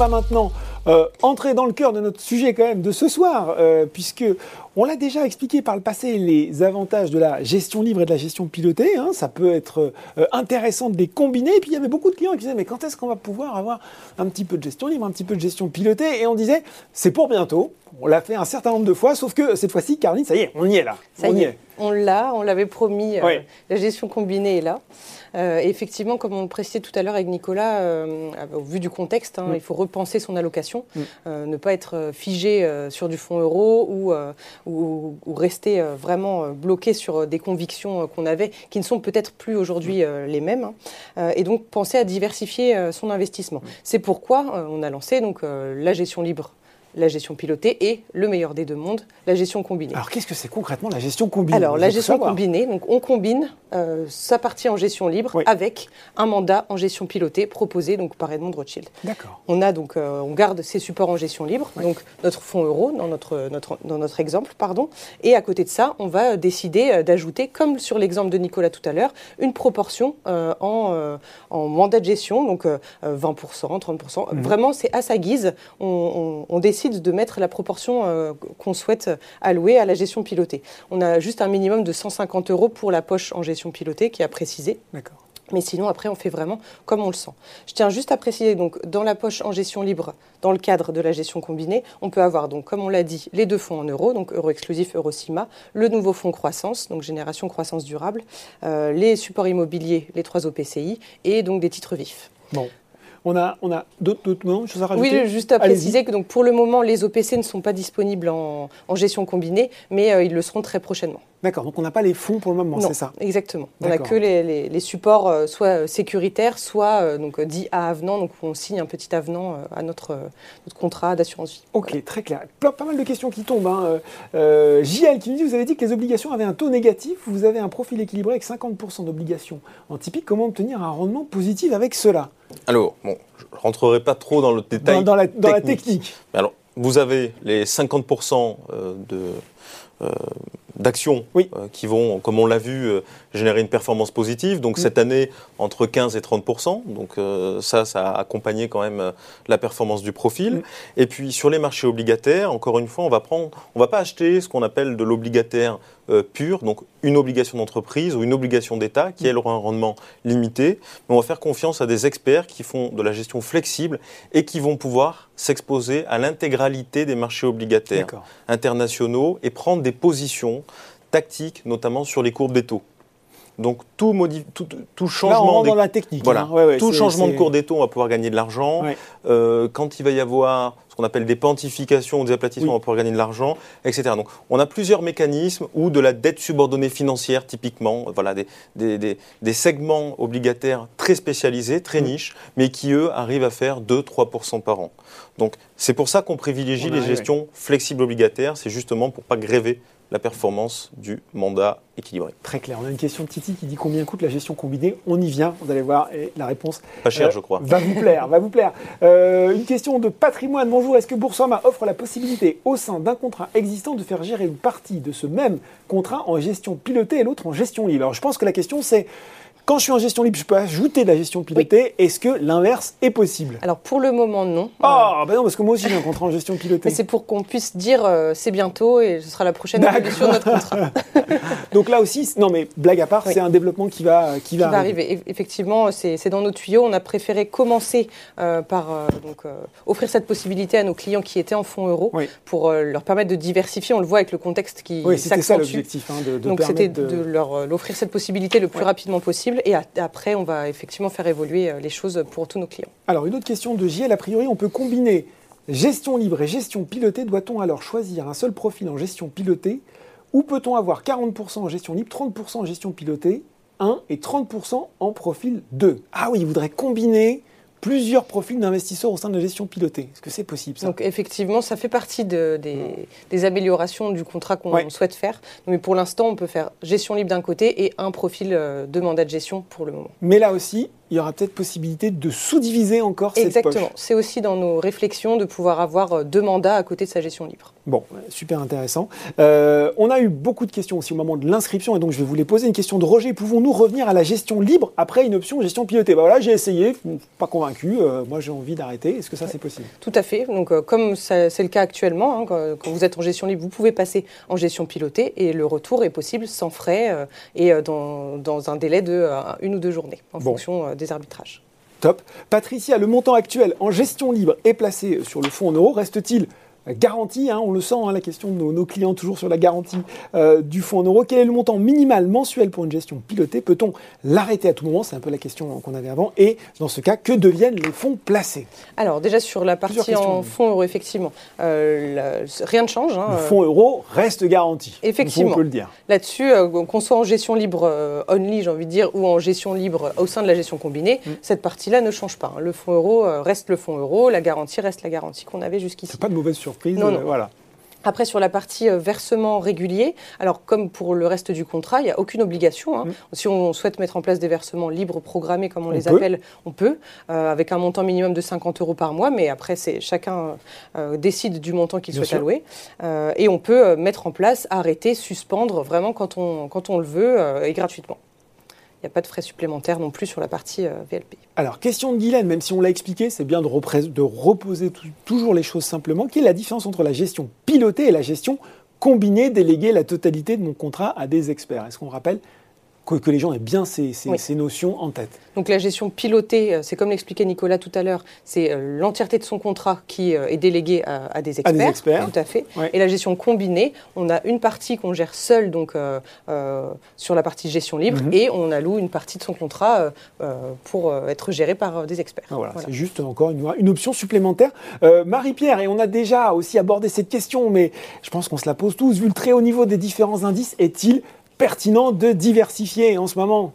va maintenant euh, entrer dans le cœur de notre sujet quand même de ce soir, euh, puisque on l'a déjà expliqué par le passé les avantages de la gestion libre et de la gestion pilotée. Hein. ça peut être euh, intéressant de les combiner. Et puis il y avait beaucoup de clients qui disaient mais quand est-ce qu'on va pouvoir avoir un petit peu de gestion libre, un petit peu de gestion pilotée? Et on disait c'est pour bientôt. On l'a fait un certain nombre de fois, sauf que cette fois-ci, Caroline, ça y est, on y est là. Ça on y est. On l'a, on l'avait promis. la gestion combinée est là. Euh, effectivement, comme on le précisait tout à l'heure avec Nicolas, euh, au vu du contexte, hein, mm. il faut repenser son allocation, mm. euh, ne pas être figé sur du fonds euro ou, ou, rester vraiment bloqué sur des convictions qu'on avait, qui ne sont peut-être plus aujourd'hui mm. les mêmes. Hein. et donc penser à diversifier son investissement. C'est pourquoi on a lancé donc la gestion libre la gestion pilotée et le meilleur des deux mondes, la gestion combinée. Alors qu'est-ce que c'est concrètement la gestion combinée? Alors la gestion combinée, donc on combine euh, sa partie en gestion libre avec un mandat en gestion pilotée proposé donc par Edmond Rothschild. D'accord. On a donc euh, on garde ces supports en gestion libre, donc notre fonds euro dans notre, notre, dans notre exemple pardon, et à côté de ça on va décider euh, d'ajouter comme sur l'exemple de Nicolas tout à l'heure une proportion en, en mandat de gestion donc 20%, 30%. Mhm. Vraiment c'est à sa guise. On, on décide de mettre la proportion euh, qu'on souhaite allouer à la gestion pilotée. On a juste un minimum de 150 euros pour la poche en gestion pilotée qui a précisé. D'accord. Mais sinon, après, on fait vraiment comme on le sent. Je tiens juste à préciser, donc, dans la poche en gestion libre, dans le cadre de la gestion combinée, on peut avoir, donc, comme on l'a dit, les deux fonds en euros, donc euro exclusif, euro CIMA, le nouveau fonds croissance, donc génération croissance durable, euh, les supports immobiliers, les trois OPCI, et donc des titres vifs. Bon. On a, on a d'autres choses à rajouter Oui, juste à préciser que donc, pour le moment, les OPC ne sont pas disponibles en, gestion combinée, mais euh, ils le seront très prochainement. D'accord, donc on n'a pas les fonds pour le moment, c'est ça Exactement. On n'a que les, supports euh, soit euh, sécuritaires, soit donc, dits à avenant, donc on signe un petit avenant à notre, notre contrat d'assurance vie. Ok, très clair. Pas, mal de questions qui tombent. Hein. JL qui nous dit, vous avez dit que les obligations avaient un taux négatif, vous avez un profil équilibré avec 50% d'obligations en typique, comment obtenir un rendement positif avec cela? Alors, bon, je ne rentrerai pas trop dans le détail. Dans, la, technique. alors, vous avez les 50% euh, de, euh, d'actions euh, qui vont, comme on l'a vu, générer une performance positive. Donc cette année, entre 15 et 30% Donc ça, ça a accompagné quand même la performance du profil. Et puis sur les marchés obligataires, encore une fois, on va prendre, on va pas acheter ce qu'on appelle de l'obligataire euh, pure, donc une obligation d'entreprise ou une obligation d'État qui, elle, aura un rendement limité. Mais on va faire confiance à des experts qui font de la gestion flexible et qui vont pouvoir s'exposer à l'intégralité des marchés obligataires internationaux et prendre des positions tactiques, notamment sur les courbes des taux. Donc tout, tout, changement, dans la technique. Voilà. Hein. tout changement de cours des taux, on va pouvoir gagner de l'argent. Euh, quand il va y avoir ce qu'on appelle des pantifications ou des aplatissements, on va pouvoir gagner de l'argent, etc. Donc on a plusieurs mécanismes ou de la dette subordonnée financière typiquement, voilà des, des, des, segments obligataires très spécialisés, très niches, mais qui eux arrivent à faire 2-3% par an. Donc c'est pour ça qu'on privilégie les gestions flexibles obligataires, c'est justement pour pas gréver la performance du mandat équilibré. Très clair. On a une question de Titi qui dit combien coûte la gestion combinée. On y vient, vous allez voir, et la réponse. Pas cher, euh, je crois. Va vous plaire, va vous plaire. Euh, une question de patrimoine. Bonjour, est-ce que Boursorama offre la possibilité au sein d'un contrat existant de faire gérer une partie de ce même contrat en gestion pilotée et l'autre en gestion libre? Alors je pense que la question c'est quand je suis en gestion libre, je peux ajouter de la gestion pilotée. Est-ce que l'inverse est possible? Alors pour le moment, non. Ah, ben non, parce que moi aussi j'ai un contrat en gestion pilotée. Mais c'est pour qu'on puisse dire euh, c'est bientôt et ce sera la prochaine évolution de notre contrat. Donc là aussi, non mais blague à part, c'est un développement qui va, qui, va, arriver. Effectivement, c'est dans nos tuyaux. On a préféré commencer euh, par euh, donc, offrir cette possibilité à nos clients qui étaient en fonds euros pour leur permettre de diversifier. On le voit avec le contexte qui oui, c'était ça l'objectif. Hein, de, donc c'était de, leur offrir cette possibilité le plus rapidement possible et après, on va effectivement faire évoluer euh, les choses pour tous nos clients. Alors, une autre question de JL, a priori, on peut combiner gestion libre et gestion pilotée. Doit-on alors choisir un seul profil en gestion pilotée? Ou peut-on avoir 40% en gestion libre, 30% en gestion pilotée, 1 et 30% en profil 2 Ah oui, il voudrait combiner plusieurs profils d'investisseurs au sein de la gestion pilotée. Est-ce que c'est possible ça? Donc effectivement, ça fait partie des, améliorations du contrat qu'on souhaite faire. Mais pour l'instant, on peut faire gestion libre d'un côté et un profil euh, de mandat de gestion pour le moment. Mais là aussi, il y aura peut-être possibilité de sous-diviser encore cette poche. Exactement. C'est aussi dans nos réflexions de pouvoir avoir euh, deux mandats à côté de sa gestion libre. Bon, super intéressant. Euh, on a eu beaucoup de questions aussi au moment de l'inscription et donc je vais vous les poser. Une question de Roger. Pouvons-nous revenir à la gestion libre après une option gestion pilotée? Bah Voilà, j'ai essayé, pas convaincu. Euh, moi, j'ai envie d'arrêter. Est-ce que ça, c'est possible? Tout à fait. Donc, comme c'est le cas actuellement, hein, quand, vous êtes en gestion libre, vous pouvez passer en gestion pilotée et le retour est possible sans frais et dans, dans, un délai de une ou deux journées en fonction Top. Patricia, le montant actuel en gestion libre est placé sur le fonds en euros. Reste-t-il garantie, hein, on le sent, hein, la question de nos, clients toujours sur la garantie euh, du fonds en euros. Quel est le montant minimal mensuel pour une gestion pilotée? Peut-on l'arrêter à tout moment? C'est un peu la question qu'on avait avant. Et dans ce cas, que deviennent les fonds placés? Alors déjà sur la partie en fonds euros, effectivement, euh, rien ne change. Hein, le fonds euro reste garanti. Effectivement. On peut le dire. Là-dessus, euh, qu'on soit en gestion libre only, j'ai envie de dire, ou en gestion libre au sein de la gestion combinée, mm. cette partie-là ne change pas. Le fonds euro reste le fonds euro, la garantie reste la garantie qu'on avait jusqu'ici. Pas de mauvaise surprise non, non. voilà. Après, sur la partie euh, versement régulier, alors comme pour le reste du contrat, il n'y a aucune obligation. Hein. Mm. Si on souhaite mettre en place des versements libres programmés, comme on, les appelle, on peut, euh, avec un montant minimum de 50 euros par mois, mais après, c'est chacun euh, décide du montant qu'il souhaite allouer. et on peut mettre en place, arrêter, suspendre, vraiment quand on, quand on le veut, et gratuitement. Il n'y a pas de frais supplémentaires non plus sur la partie euh, VLP. Alors, question de Guylaine, même si on l'a expliqué, c'est bien de, reposer toujours les choses simplement. Quelle est la différence entre la gestion pilotée et la gestion combinée, déléguer la totalité de mon contrat à des experts? Est-ce qu'on rappelle que, les gens aient bien ces, notions en tête. Donc la gestion pilotée, euh, c'est comme l'expliquait Nicolas tout à l'heure, c'est euh, l'entièreté de son contrat qui euh, est déléguée à, des experts. À des experts. Tout à fait. Et la gestion combinée, on a une partie qu'on gère seul donc, sur la partie gestion libre mhm. et on alloue une partie de son contrat pour être géré par des experts. Ah, voilà, c'est juste encore une, une option supplémentaire. Marie-Pierre, et on a déjà aussi abordé cette question, mais je pense qu'on se la pose tous, vu le très haut niveau des différents indices, est-il pertinent de diversifier en ce moment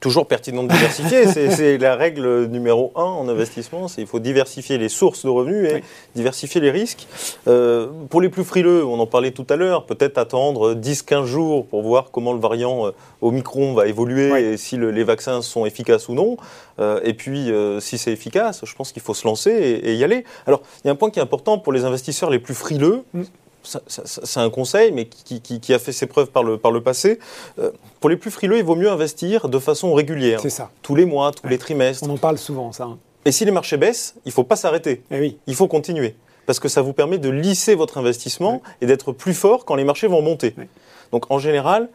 toujours pertinent de diversifier. c'est la règle numéro un en investissement. il faut diversifier les sources de revenus et diversifier les risques. Euh, pour les plus frileux, on en parlait tout à l'heure, peut-être attendre 10-15 jours pour voir comment le variant euh, Omicron va évoluer et si les vaccins sont efficaces ou non. Euh, et puis, si c'est efficace, je pense qu'il faut se lancer et, y aller. Alors, il y a un point qui est important pour les investisseurs les plus frileux. Mm c'est un conseil, mais qui, a fait ses preuves par le, par le passé. Euh, pour les plus frileux, il vaut mieux investir de façon régulière. C'est ça. Tous les mois, tous les trimestres. On en parle souvent, ça. Hein. Et si les marchés baissent, il ne faut pas s'arrêter. Eh oui. Il faut continuer. Parce que ça vous permet de lisser votre investissement et d'être plus fort quand les marchés vont monter. Donc en général,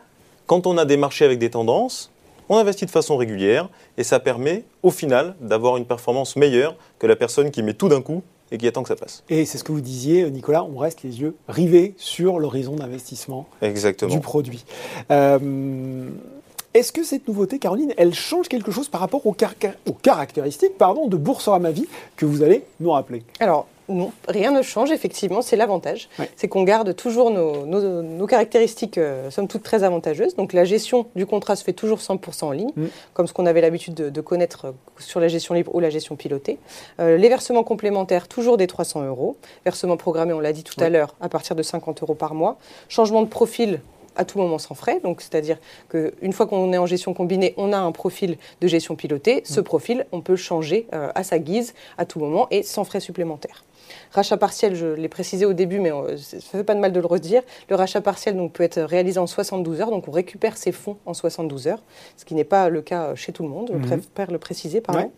quand on a des marchés avec des tendances, on investit de façon régulière et ça permet au final d'avoir une performance meilleure que la personne qui met tout d'un coup et qui attend que ça passe. Et c'est ce que vous disiez, Nicolas, on reste les yeux rivés sur l'horizon d'investissement du produit. Euh, est-ce que cette nouveauté, Caroline, elle change quelque chose par rapport aux, caractéristiques pardon, de Boursorama Vie que vous allez nous rappeler? Alors, non, rien ne change, effectivement, c'est l'avantage. C'est qu'on garde toujours nos, caractéristiques, euh, somme toute, très avantageuses. Donc la gestion du contrat se fait toujours 100% en ligne, mm. comme ce qu'on avait l'habitude de, connaître euh, sur la gestion libre ou la gestion pilotée. Euh, les versements complémentaires, toujours des 300 euros. Versements programmés, on l'a dit tout à l'heure, à partir de 50 euros par mois. Changement de profil, à tout moment sans frais. Donc, c'est-à-dire qu'une fois qu'on est en gestion combinée, on a un profil de gestion pilotée. Ce mm. profil, on peut changer à sa guise à tout moment et sans frais supplémentaires. Rachat partiel, je l'ai précisé au début, mais euh, ça ne fait pas de mal de le redire. Le rachat partiel donc, peut être réalisé en 72 heures, donc on récupère ses fonds en 72 heures, ce qui n'est pas le cas chez tout le monde, je mhm. préfère le préciser, pardon.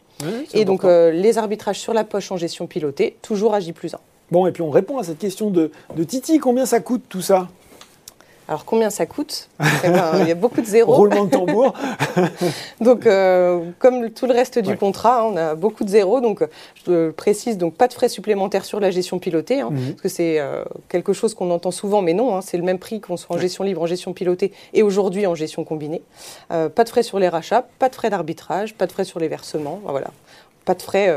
et donc euh, les arbitrages sur la poche en gestion pilotée, toujours à J plus 1. Bon, et puis on répond à cette question de, de Titi, combien ça coûte tout ça? Alors combien ça coûte? Ben, Il y a beaucoup de zéros. Roulement de tambour. donc euh, comme tout le reste du contrat, on a beaucoup de zéros. Donc je précise donc pas de frais supplémentaires sur la gestion pilotée, hein, mhm. parce que c'est euh, quelque chose qu'on entend souvent, mais non, hein, c'est le même prix qu'on soit en gestion libre, en gestion pilotée et aujourd'hui en gestion combinée. Euh, pas de frais sur les rachats, pas de frais d'arbitrage, pas de frais sur les versements. Voilà pas de frais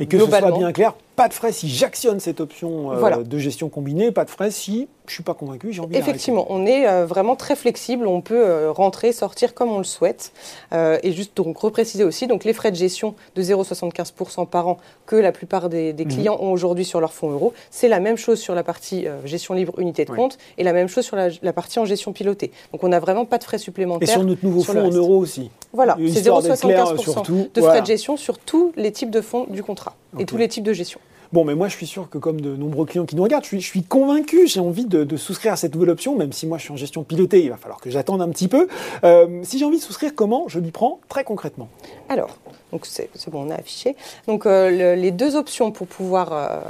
Et que ce soit bien clair, pas de frais si j'actionne cette option euh, de gestion combinée, pas de frais si je suis pas convaincu, j'ai envie Effectivement, on est euh, vraiment très flexible, on peut euh, rentrer, sortir comme on le souhaite. et juste donc repréciser aussi, donc les frais de gestion de 0,75% par an que la plupart des, mhm. clients ont aujourd'hui sur leur fonds euros, c'est la même chose sur la partie gestion libre unité de compte et la même chose sur la, partie en gestion pilotée. Donc on n'a vraiment pas de frais supplémentaires. Et sur notre nouveau fonds en euros aussi. Voilà, c'est 0,75% de frais de gestion sur tous les types de fonds du contrat et tous les types de gestion. Bon, mais moi, je suis sûr que comme de nombreux clients qui nous regardent, je suis, convaincu, j'ai envie de, souscrire à cette nouvelle option, même si moi, je suis en gestion pilotée, il va falloir que j'attende un petit peu. Euh, si j'ai envie de souscrire, comment je m'y prends très concrètement? Alors, donc c'est bon, on a affiché. Donc, euh, les deux options pour pouvoir... Euh,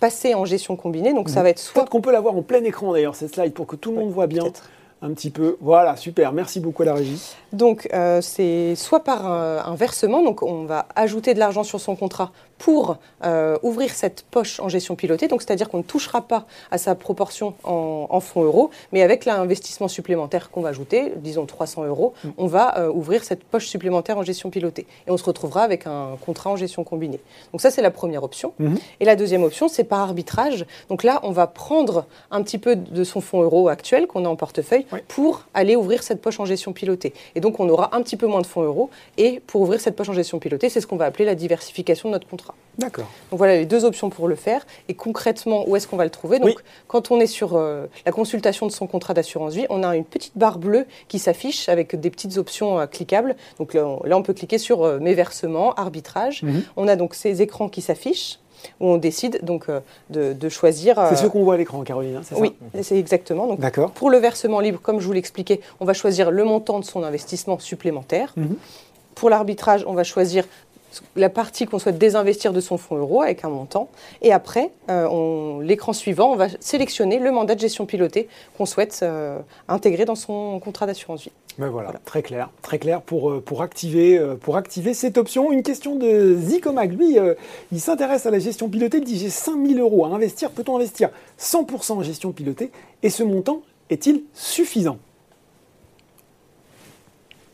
passer en gestion combinée, donc ça mhm. va être soit... Peut-être qu'on peut l'avoir en plein écran d'ailleurs, cette slide, pour que tout le monde voit bien un petit peu. Voilà, super. Merci beaucoup à la régie. Donc, c'est soit par un, versement, donc on va ajouter de l'argent sur son contrat pour euh, ouvrir cette poche en gestion pilotée, donc c'est-à-dire qu'on ne touchera pas à sa proportion en, fonds euros, mais avec l'investissement supplémentaire qu'on va ajouter, disons 300 euros, mm. on va euh, ouvrir cette poche supplémentaire en gestion pilotée. Et on se retrouvera avec un contrat en gestion combinée. Donc ça, c'est la première option. Mm-hmm. Et la deuxième option, c'est par arbitrage. Donc là, on va prendre un petit peu de son fonds euro actuel qu'on a en portefeuille pour aller ouvrir cette poche en gestion pilotée. Et donc, on aura un petit peu moins de fonds euros. Et pour ouvrir cette poche en gestion pilotée, c'est ce qu'on va appeler la diversification de notre contrat. D'accord. Donc voilà les deux options pour le faire. Et concrètement, où est-ce qu'on va le trouver? Donc, quand on est sur euh, la consultation de son contrat d'assurance vie, on a une petite barre bleue qui s'affiche avec des petites options euh, cliquables. Donc là on, peut cliquer sur euh, mes versements, arbitrage. Mhm. On a donc ces écrans qui s'affichent où on décide donc de, choisir. C'est ce qu'on voit à l'écran, Caroline, hein, c'est ça? Oui, c'est exactement. Donc, Pour le versement libre, comme je vous l'expliquais, on va choisir le montant de son investissement supplémentaire. Mhm. Pour l'arbitrage, on va choisir la partie qu'on souhaite désinvestir de son fonds euro avec un montant. Et après, euh, l'écran suivant, on va sélectionner le mandat de gestion pilotée qu'on souhaite euh, intégrer dans son contrat d'assurance vie. Ben voilà, très clair, très clair pour, euh, pour, activer, pour activer cette option. Une question de Zicomag, lui, il s'intéresse à la gestion pilotée, il dit j'ai 5000 euros à investir, peut-on investir 100% en gestion pilotée? Et ce montant est-il suffisant?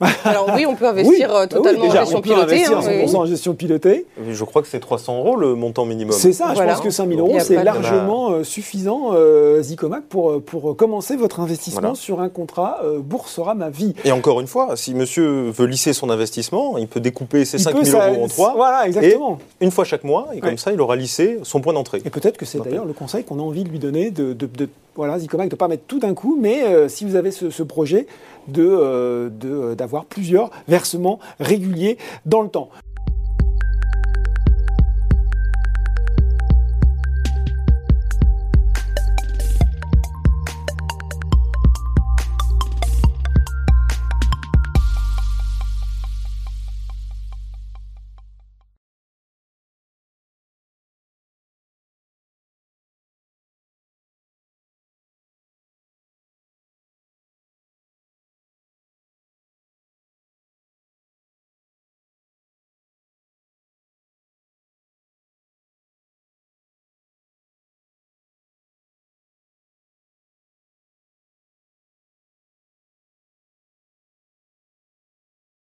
Alors oui, on peut investir euh, totalement en gestion pilotée. Investir 100% hein, en gestion pilotée. Je crois que c'est 300 euros le montant minimum. C'est ça, je pense que 5000 euros, c'est largement euh, suffisant, euh, Zicomac, pour, pour commencer votre investissement sur un contrat Boursorama Vie. Et encore une fois, si monsieur veut lisser son investissement, il peut découper ses 5000 euros en trois. Voilà, exactement. une fois chaque mois, et comme ça, il aura lissé son point d'entrée. Et peut-être que c'est d'ailleurs le conseil qu'on a envie de lui donner, de, de, de voilà, Zicomac, ne pas mettre tout d'un coup, mais si vous avez ce, projet, d'avoir de, d'avoir plusieurs versements réguliers dans le temps.